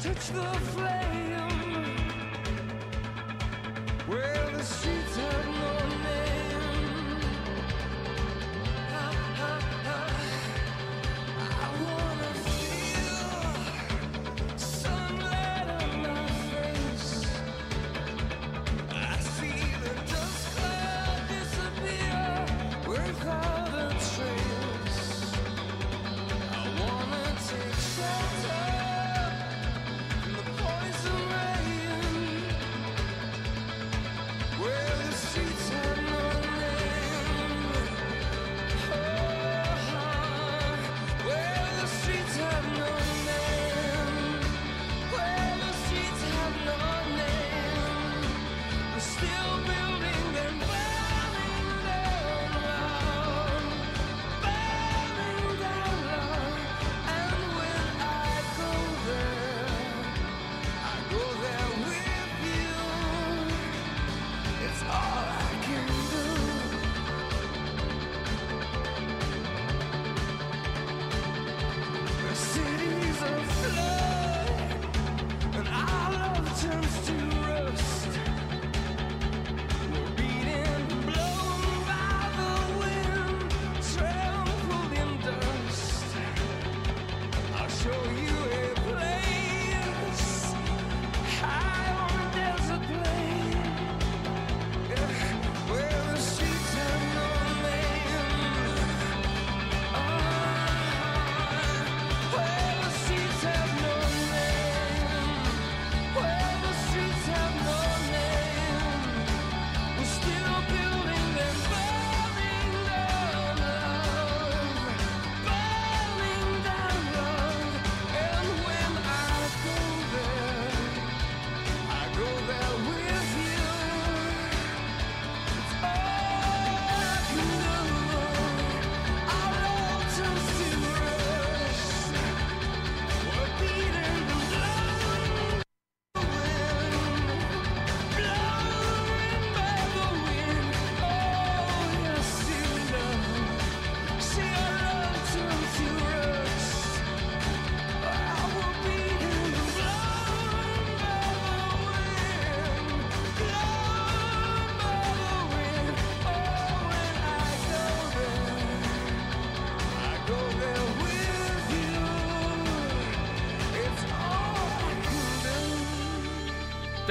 touch the flame. Where the streets have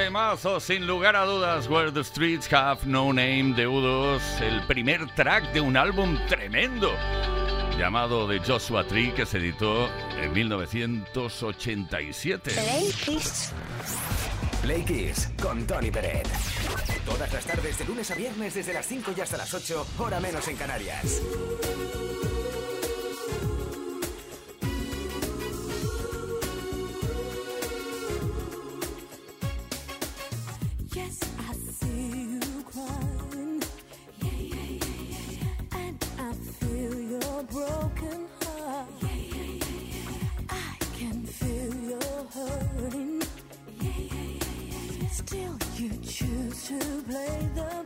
temazo, sin lugar a dudas, Where the Streets Have No Name de U2, el primer track de un álbum tremendo llamado The Joshua Tree que se editó en 1987. Play Kiss. Play Kiss con Tony Peret. Todas las tardes de lunes a viernes desde las 5 y hasta las 8, hora menos en Canarias. Choose to play the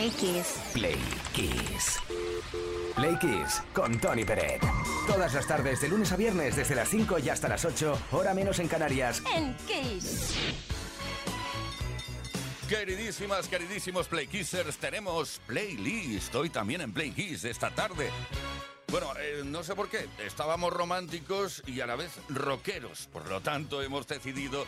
Play Kiss. Play Kiss. Play Kiss con Tony Peret. Todas las tardes, de lunes a viernes, desde las 5 y hasta las 8, hora menos en Canarias. En Kiss. Queridísimas, queridísimos Play Kissers, tenemos playlist hoy también en Play Kiss esta tarde. Bueno, eh, no sé por qué, estábamos románticos y a la vez rockeros, por lo tanto hemos decidido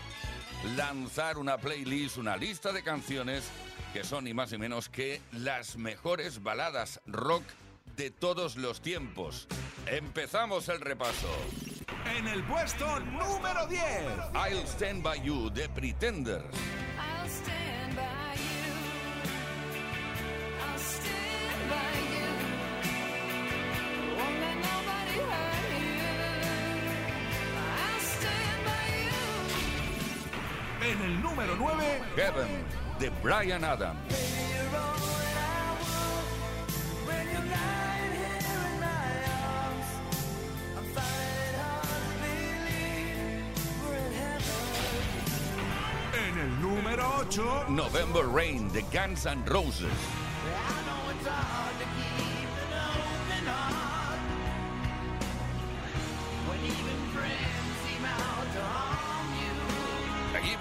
lanzar una playlist, una lista de canciones que son ni más ni menos que las mejores baladas rock de todos los tiempos. Empezamos el repaso. En el puesto número 10, I'll Stand By You de Pretenders. I'll stand by you. I'll stand by you. I'll stand by you. En el número 9, Heaven de Brian Adams. En el número 8, November Rain de Guns N' Roses.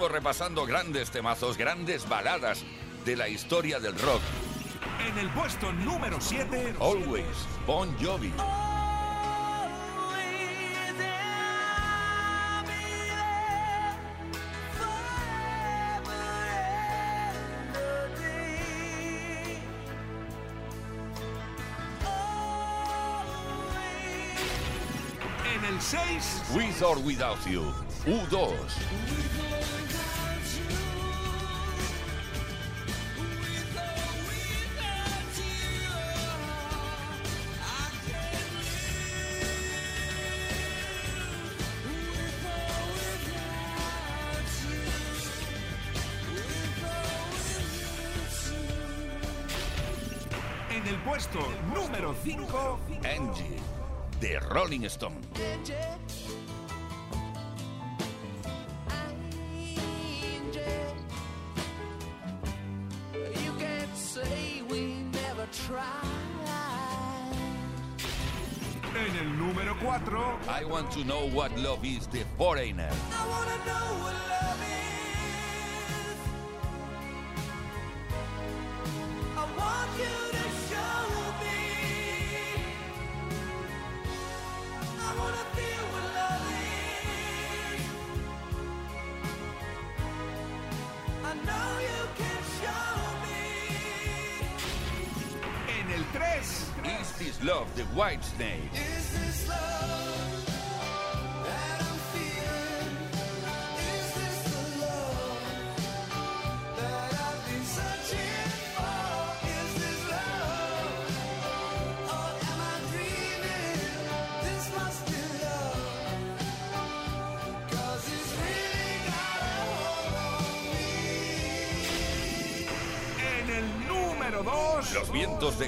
Repasando grandes temazos, grandes baladas de la historia del rock. En el puesto número 7, Always, Bon Jovi. Or Without You, U2. En el puesto número 5, Angie, de Rolling Stone. I want to know what love is, the foreigner.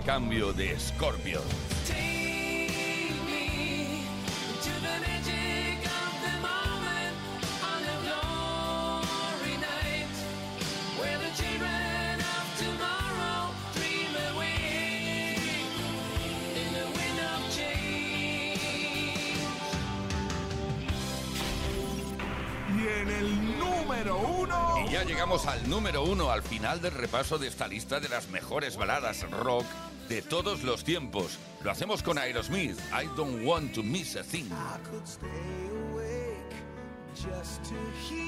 cambio de Scorpio. Y ya llegamos al número uno, al final del repaso de esta lista de las mejores baladas rock de todos los tiempos. Lo hacemos con Aerosmith, I Don't Want to Miss a Thing. I could stay awake just to hear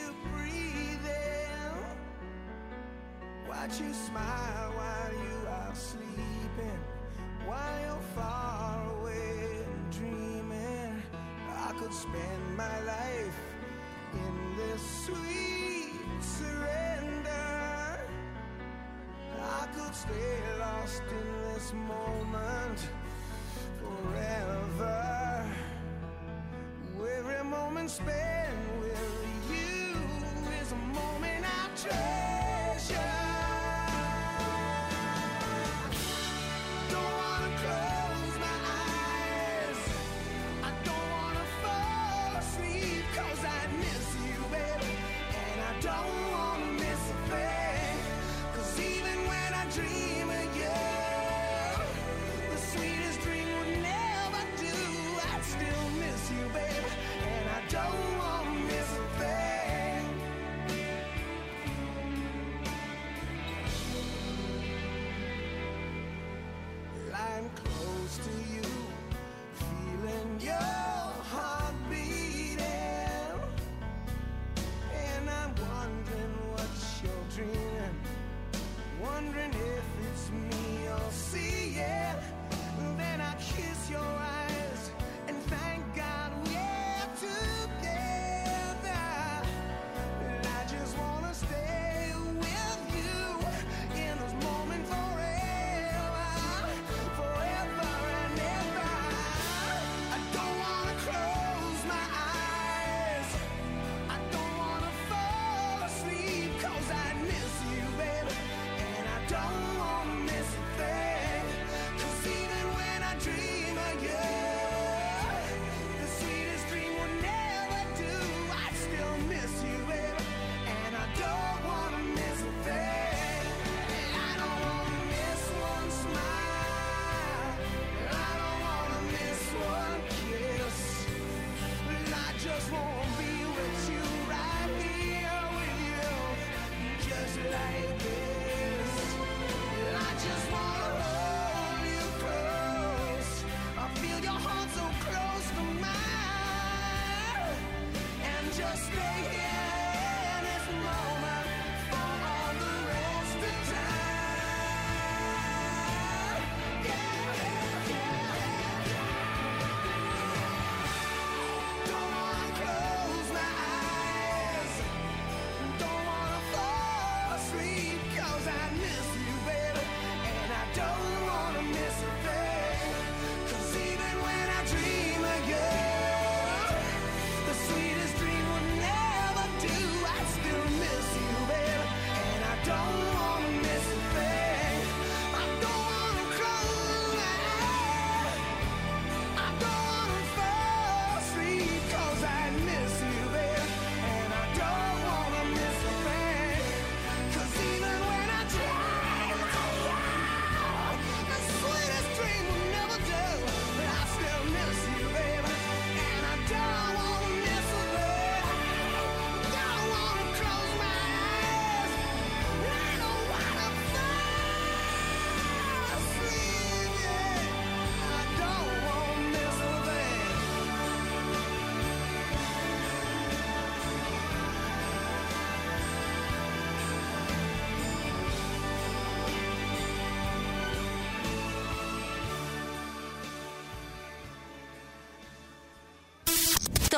you breathing. Watch you smile while you are sleeping, while you're far away and dreaming. I could spend my life in this sweet serenity. could stay lost in this moment forever. Every moment spent.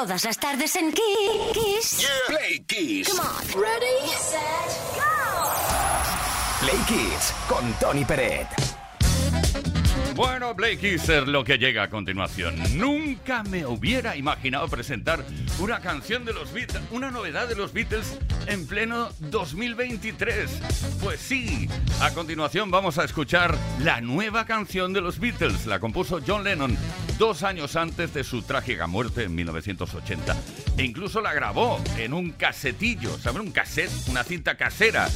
Todas las tardes en Kiss. Play Kiss. Come on. Ready, set, go. Play Kiss con Tony Peret. Bueno, Blake Kisser, lo que llega a continuación. Nunca me hubiera imaginado presentar una canción de los Beatles, una novedad de los Beatles en pleno 2023. Pues sí, a continuación vamos a escuchar la nueva canción de los Beatles. La compuso John Lennon dos años antes de su trágica muerte en 1980. E incluso la grabó en un casetillo, ¿saben? Un cassette, una cinta casera.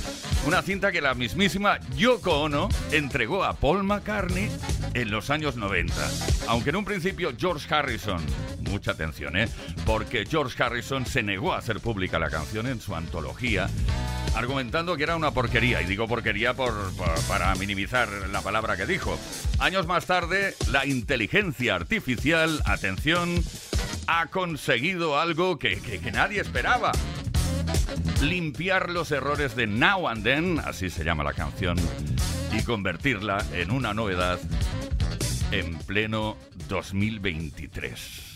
Una cinta que la mismísima Yoko Ono entregó a Paul McCartney en los años 90. Aunque en un principio George Harrison, mucha atención, ¿eh? Porque George Harrison se negó a hacer pública la canción en su antología, argumentando que era una porquería. Y digo porquería por, para minimizar la palabra que dijo. Años más tarde, la inteligencia artificial, atención, ha conseguido algo que- que- que nadie esperaba limpiar los errores de Now and Then, así se llama la canción, y convertirla en una novedad en pleno 2023.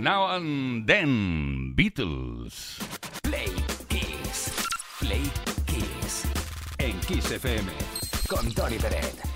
Now and Then, Beatles. Play Kiss. Play Kiss. En Kiss FM. Con Tony Peret.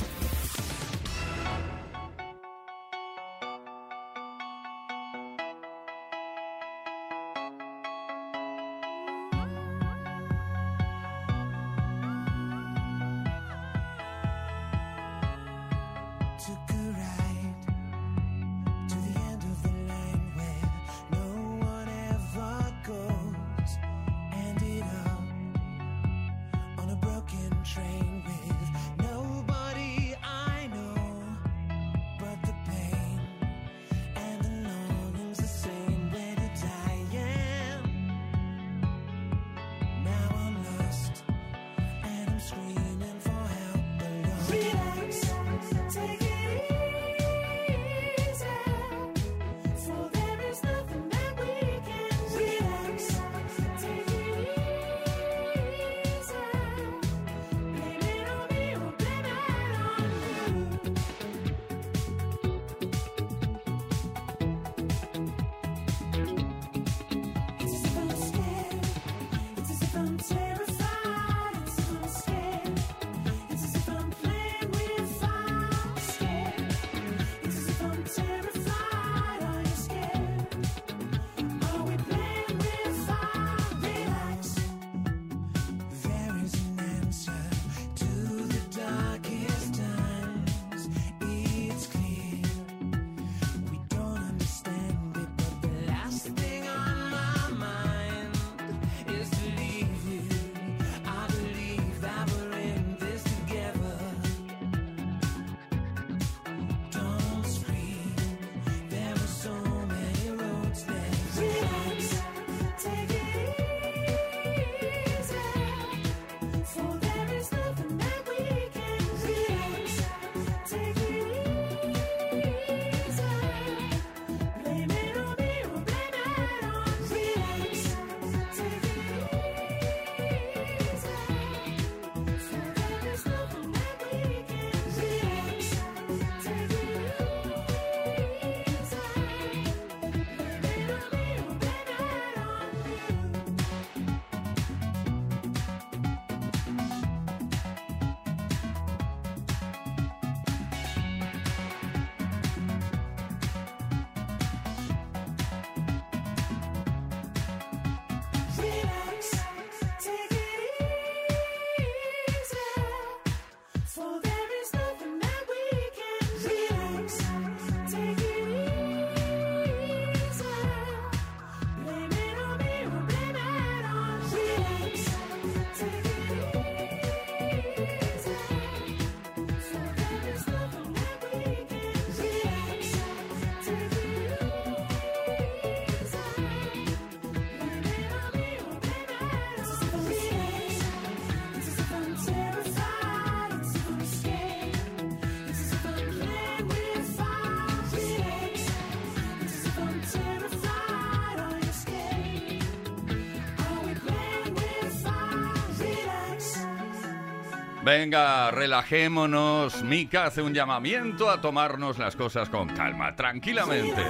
Venga, relajémonos. Mika hace un llamamiento a tomarnos las cosas con calma, tranquilamente.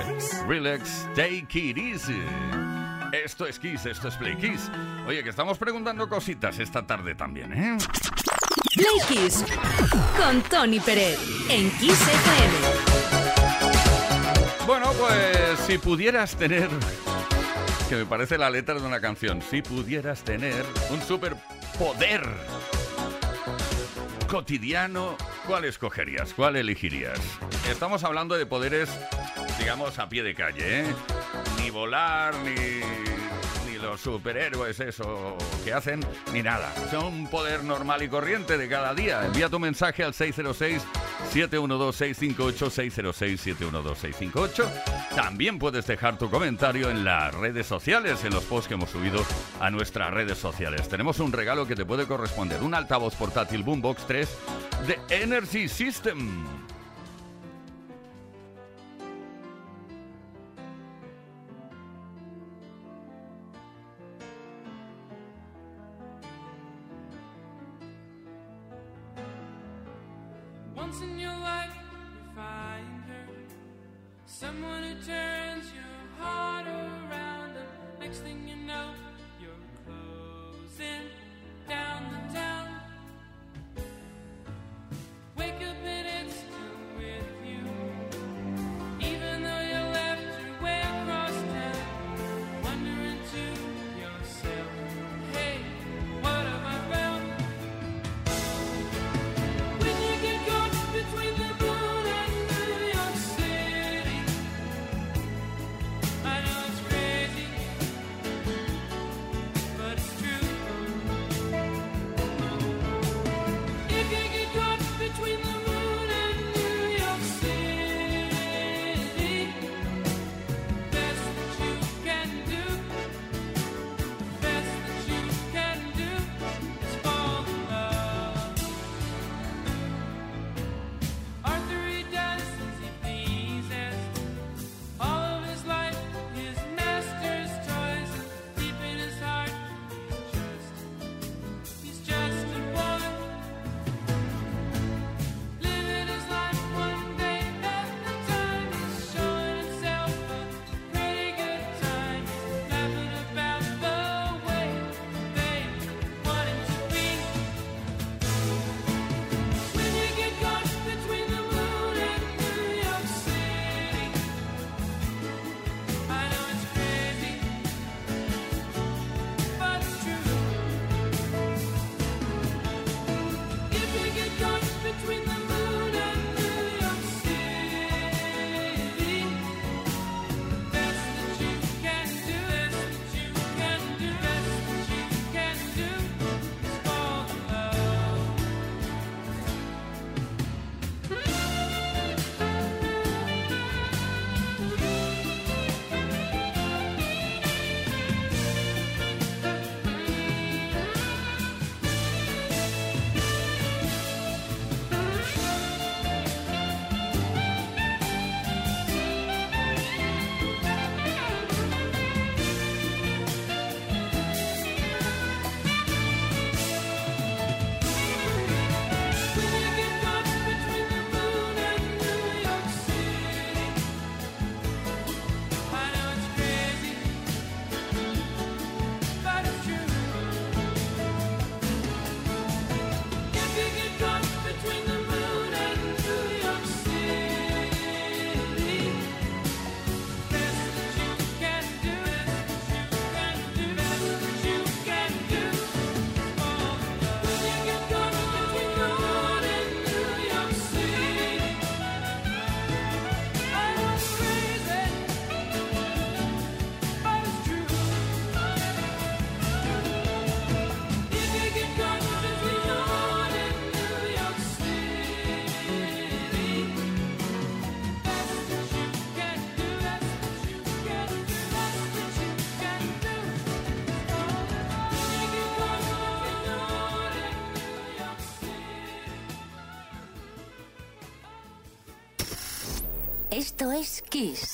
Relax, take it easy. Esto es Kiss, esto es Play Kiss. Oye, que estamos preguntando cositas esta tarde también, ¿eh? Play Kiss con Tony Pérez en Kiss FM. Bueno, pues si pudieras tener, que me parece la letra de una canción, si pudieras tener un superpoder cotidiano, ¿cuál escogerías? ¿Cuál elegirías? Estamos hablando de poderes, digamos, a pie de calle, ¿eh? Ni volar, ni, ni los superhéroes, eso que hacen, ni nada. Son un poder normal y corriente de cada día. Envía tu mensaje al 606-712-658, 606-712-658. También puedes dejar tu comentario en las redes sociales, en los posts que hemos subido a nuestras redes sociales. Tenemos un regalo que te puede corresponder, un altavoz portátil Boombox 3 de Energy System. Esto es Kiss.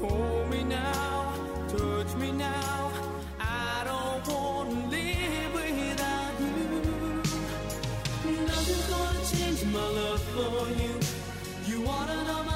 Hold me now, touch me now. I don't want to live without you. Nothing's gonna change my love for you. You wanna know by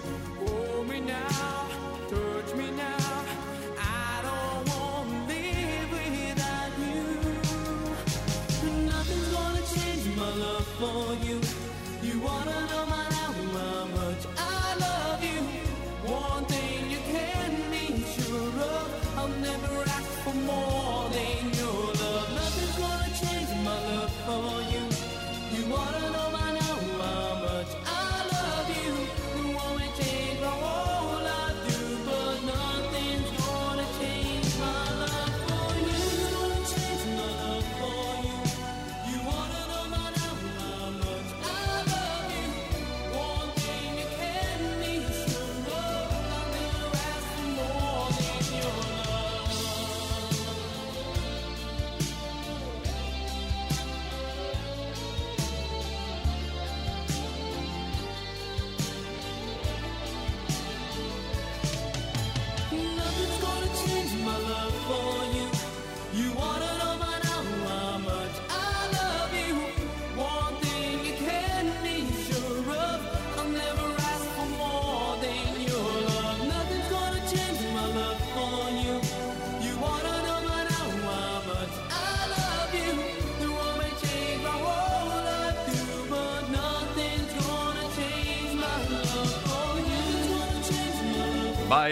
Me now,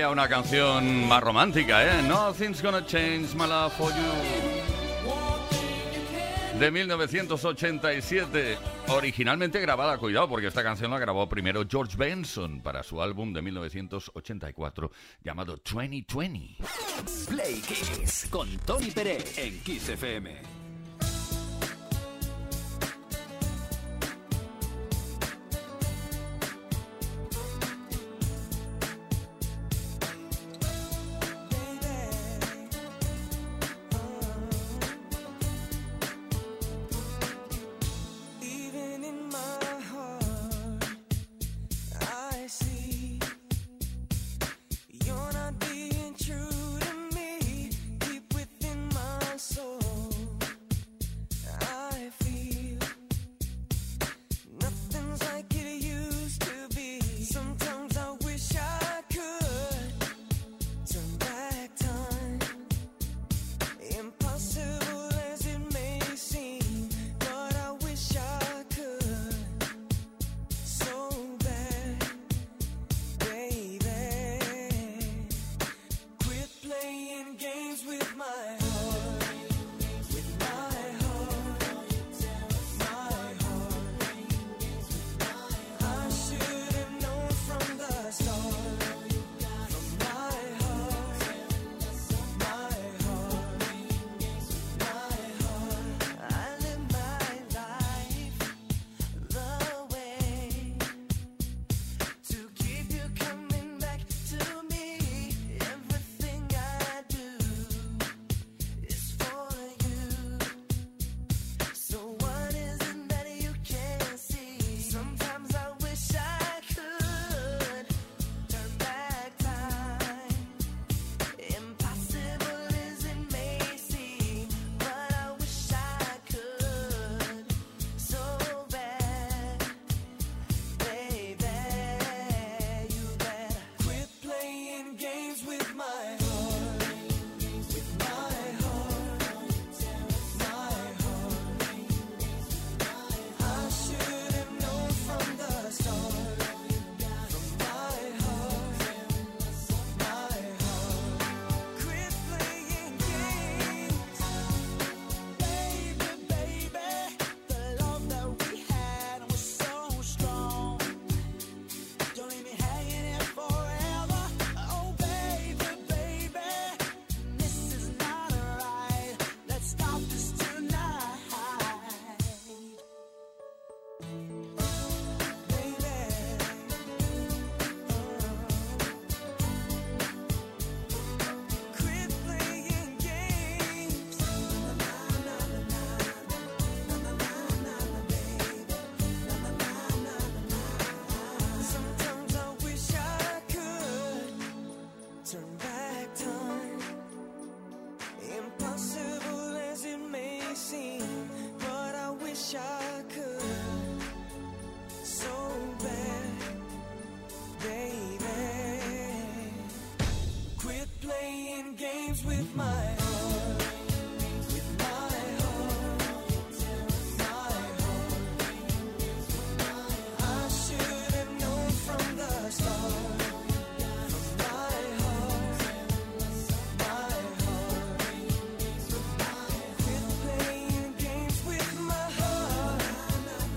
una canción más romántica, ¿eh? Nothing's gonna change my love for you. de 1987, originalmente grabada, cuidado, porque esta canción la grabó primero George Benson para su álbum de 1984 llamado 2020. Play Kiss. Con Tony Pérez en Kiss FM.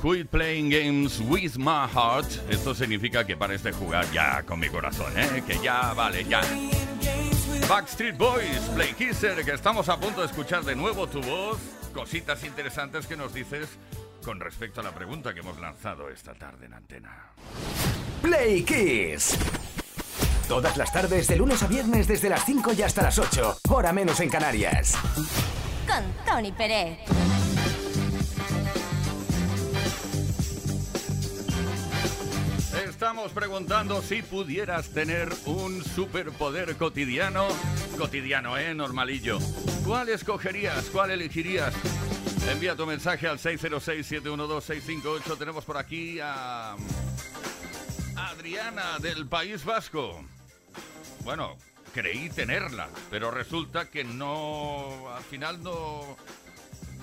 Quit playing games with my heart. Esto significa que pares de jugar ya con mi corazón, ¿eh? Que ya, vale, ya. Backstreet Boys, Play Kisser, que estamos a punto de escuchar de nuevo tu voz. Cositas interesantes que nos dices con respecto a la pregunta que hemos lanzado esta tarde en antena. Play Kiss. Todas las tardes, de lunes a viernes, desde las 5 y hasta las 8. Hora menos en Canarias. Con Tony Pérez. Preguntando si pudieras tener un superpoder cotidiano. Cotidiano, ¿eh? Normalillo. ¿Cuál escogerías? ¿Cuál elegirías? Envía tu mensaje al 606-712-658. Tenemos por aquí a Adriana del País Vasco. Bueno, creí tenerla, pero resulta que no, al final no,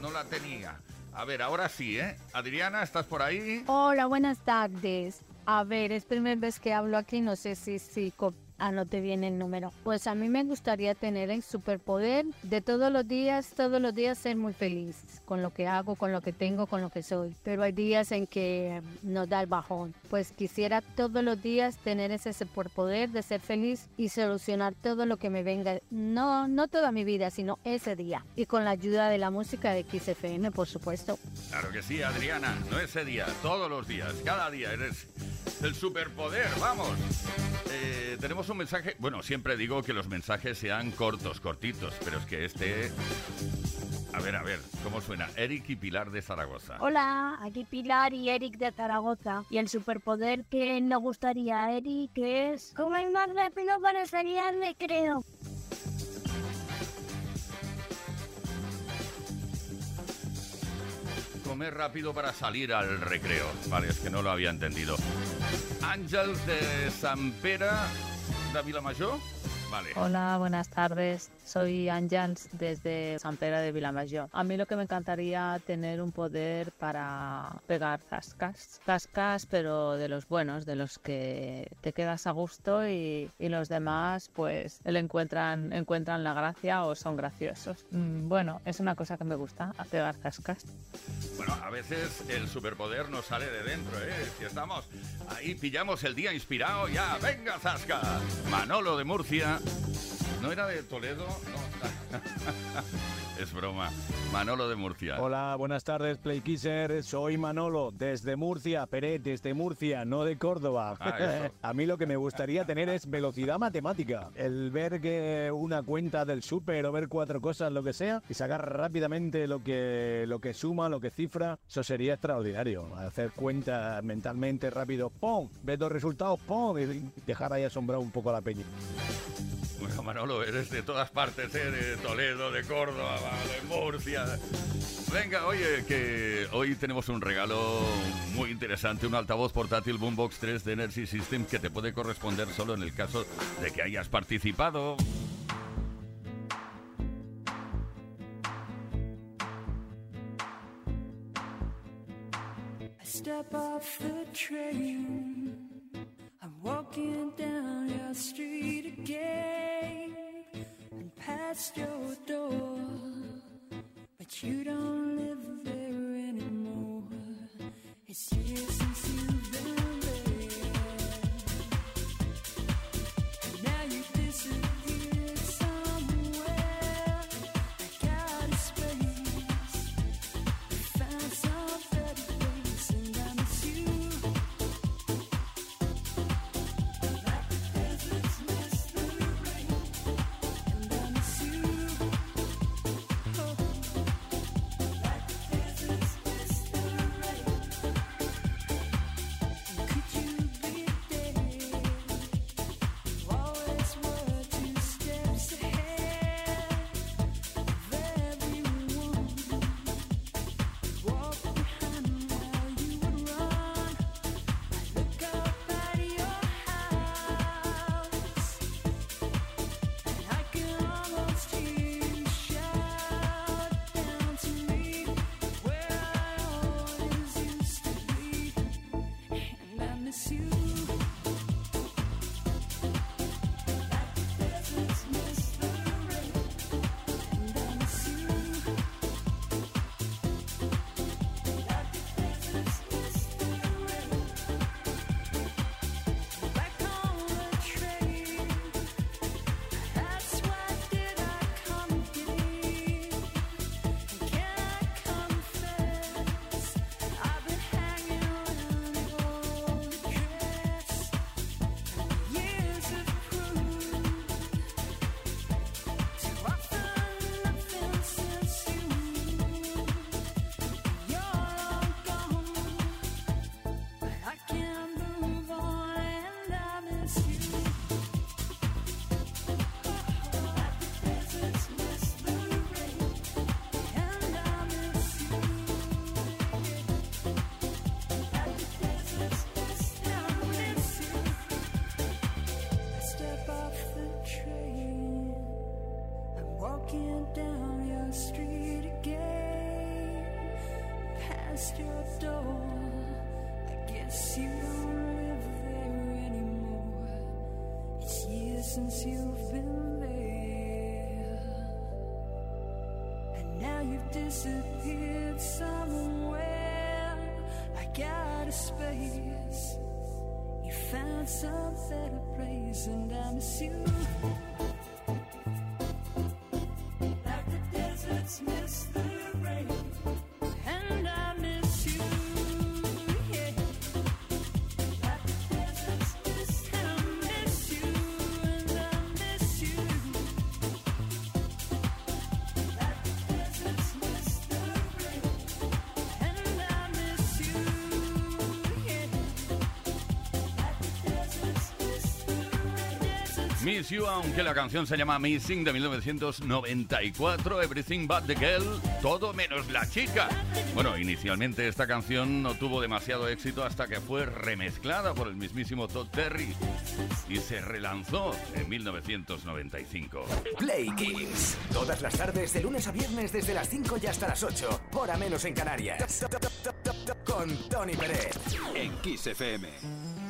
no la tenía. A ver, ahora sí, ¿eh? Adriana, ¿estás por ahí? Hola, buenas tardes. A ver, es primera vez que hablo aquí, no sé si, si anote bien el número. Pues a mí me gustaría tener el superpoder de todos los días, todos los días ser muy feliz con lo que hago, con lo que tengo, con lo que soy. Pero hay días en que nos da el bajón. Pues quisiera todos los días tener ese superpoder de ser feliz y solucionar todo lo que me venga. No, no toda mi vida, sino ese día. Y con la ayuda de la música de XFM, por supuesto. Claro que sí, Adriana, no ese día, todos los días, cada día eres el superpoder, vamos. Eh, tenemos un mensaje, bueno, siempre digo que los mensajes sean cortos, cortitos, pero es que este... A ver, a ver, ¿cómo suena? Eric y Pilar de Zaragoza. Hola, aquí Pilar y Eric de Zaragoza. Y el superpoder que nos gustaría a Eric es comer más rápido para salir al recreo. Comer rápido para salir al recreo. Vale, es que no lo había entendido. Ángel de San Pera de Vilamajor. Vale. Hola, buenas tardes. Soy Ángels desde San Pedro de Vilamayor. A mí lo que me encantaría tener un poder para pegar zascas. Zascas, pero de los buenos, de los que te quedas a gusto y, y los demás pues le encuentran, encuentran la gracia o son graciosos. Mm, bueno, es una cosa que me gusta, pegar zascas. Bueno, a veces el superpoder nos sale de dentro, ¿eh? Si estamos ahí, pillamos el día inspirado, ya, venga, Zasca. Manolo de Murcia. ¿No era de Toledo? Es broma. Manolo de Murcia. Hola, buenas tardes, Playkisser. Soy Manolo, desde Murcia, Peret, desde Murcia, no de Córdoba. Ah. A mí lo que me gustaría tener es velocidad matemática. El ver que una cuenta del súper o ver cuatro cosas, lo que sea, y sacar rápidamente lo que, lo que suma, lo que cifra, eso sería extraordinario. Hacer cuentas mentalmente rápido, ¡pum! Ver los resultados, ¡pum! Y dejar ahí asombrado un poco a la peña. Bueno, Manolo, eres de todas partes, De Toledo, de Córdoba, de Murcia. Venga, oye, que hoy tenemos un regalo muy interesante, un altavoz portátil Boombox 3 de Energy System que te puede corresponder solo en el caso de que hayas participado. Step off the train. I'm walking down your street again and past your door. But you don't live there anymore. It's years since you've been walking down your street again, past your door. I guess you don't live there anymore. It's years since you've been there, and now you've disappeared somewhere. I got a space, you found some better place, and I miss you. Aunque la canción se llama Missing de 1994, Everything But the Girl, todo menos la chica. Bueno, inicialmente esta canción no tuvo demasiado éxito hasta que fue remezclada por el mismísimo Todd Terry y se relanzó en 1995. Play Kings, todas las tardes de lunes a viernes desde las 5 y hasta las 8, hora menos en Canarias. Con Tony Pérez en Kiss FM.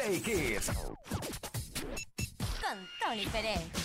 Play Kids. Con Tony Pérez.